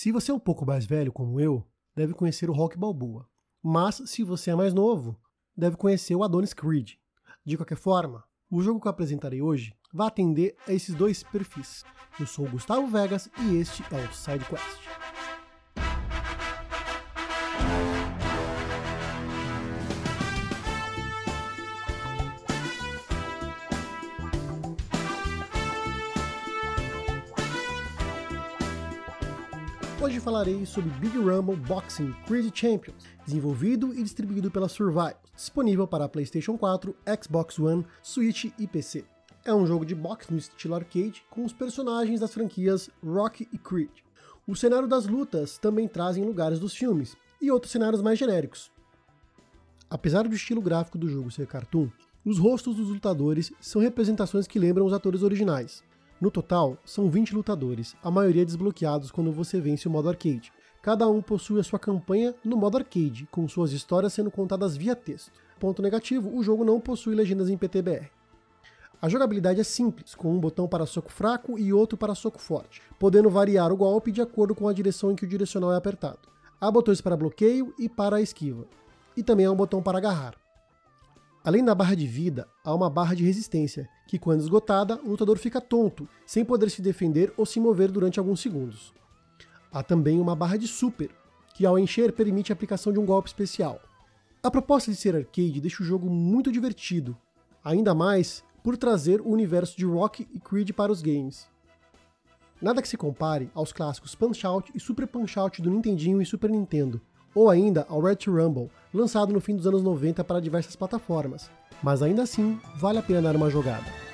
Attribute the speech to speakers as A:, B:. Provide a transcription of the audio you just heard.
A: Se você é um pouco mais velho como eu, deve conhecer o Rock Balboa. Mas se você é mais novo, deve conhecer o Adonis Creed. De qualquer forma, o jogo que eu apresentarei hoje vai atender a esses dois perfis. Eu sou o Gustavo Vegas e este é o SideQuest. Hoje falarei sobre Big Rumble Boxing Crazy Champions, desenvolvido e distribuído pela Survive, disponível para PlayStation 4, Xbox One, Switch e PC. É um jogo de boxe no estilo arcade com os personagens das franquias Rock e Creed. O cenário das lutas também trazem lugares dos filmes e outros cenários mais genéricos. Apesar do estilo gráfico do jogo ser cartoon, os rostos dos lutadores são representações que lembram os atores originais. No total, são 20 lutadores, a maioria desbloqueados quando você vence o modo arcade. Cada um possui a sua campanha no modo arcade, com suas histórias sendo contadas via texto. Ponto negativo, o jogo não possui legendas em PTBR. A jogabilidade é simples, com um botão para soco fraco e outro para soco forte, podendo variar o golpe de acordo com a direção em que o direcional é apertado. Há botões para bloqueio e para esquiva, e também há um botão para agarrar. Além da barra de vida, há uma barra de resistência, que quando esgotada, o lutador fica tonto, sem poder se defender ou se mover durante alguns segundos. Há também uma barra de super, que ao encher permite a aplicação de um golpe especial. A proposta de ser arcade deixa o jogo muito divertido, ainda mais por trazer o universo de Rock e Creed para os games. Nada que se compare aos clássicos Punch-Out e Super Punch-Out do Nintendinho e Super Nintendo, ou ainda ao Red Rumble, lançado no fim dos anos 90 para diversas plataformas, mas ainda assim vale a pena dar uma jogada.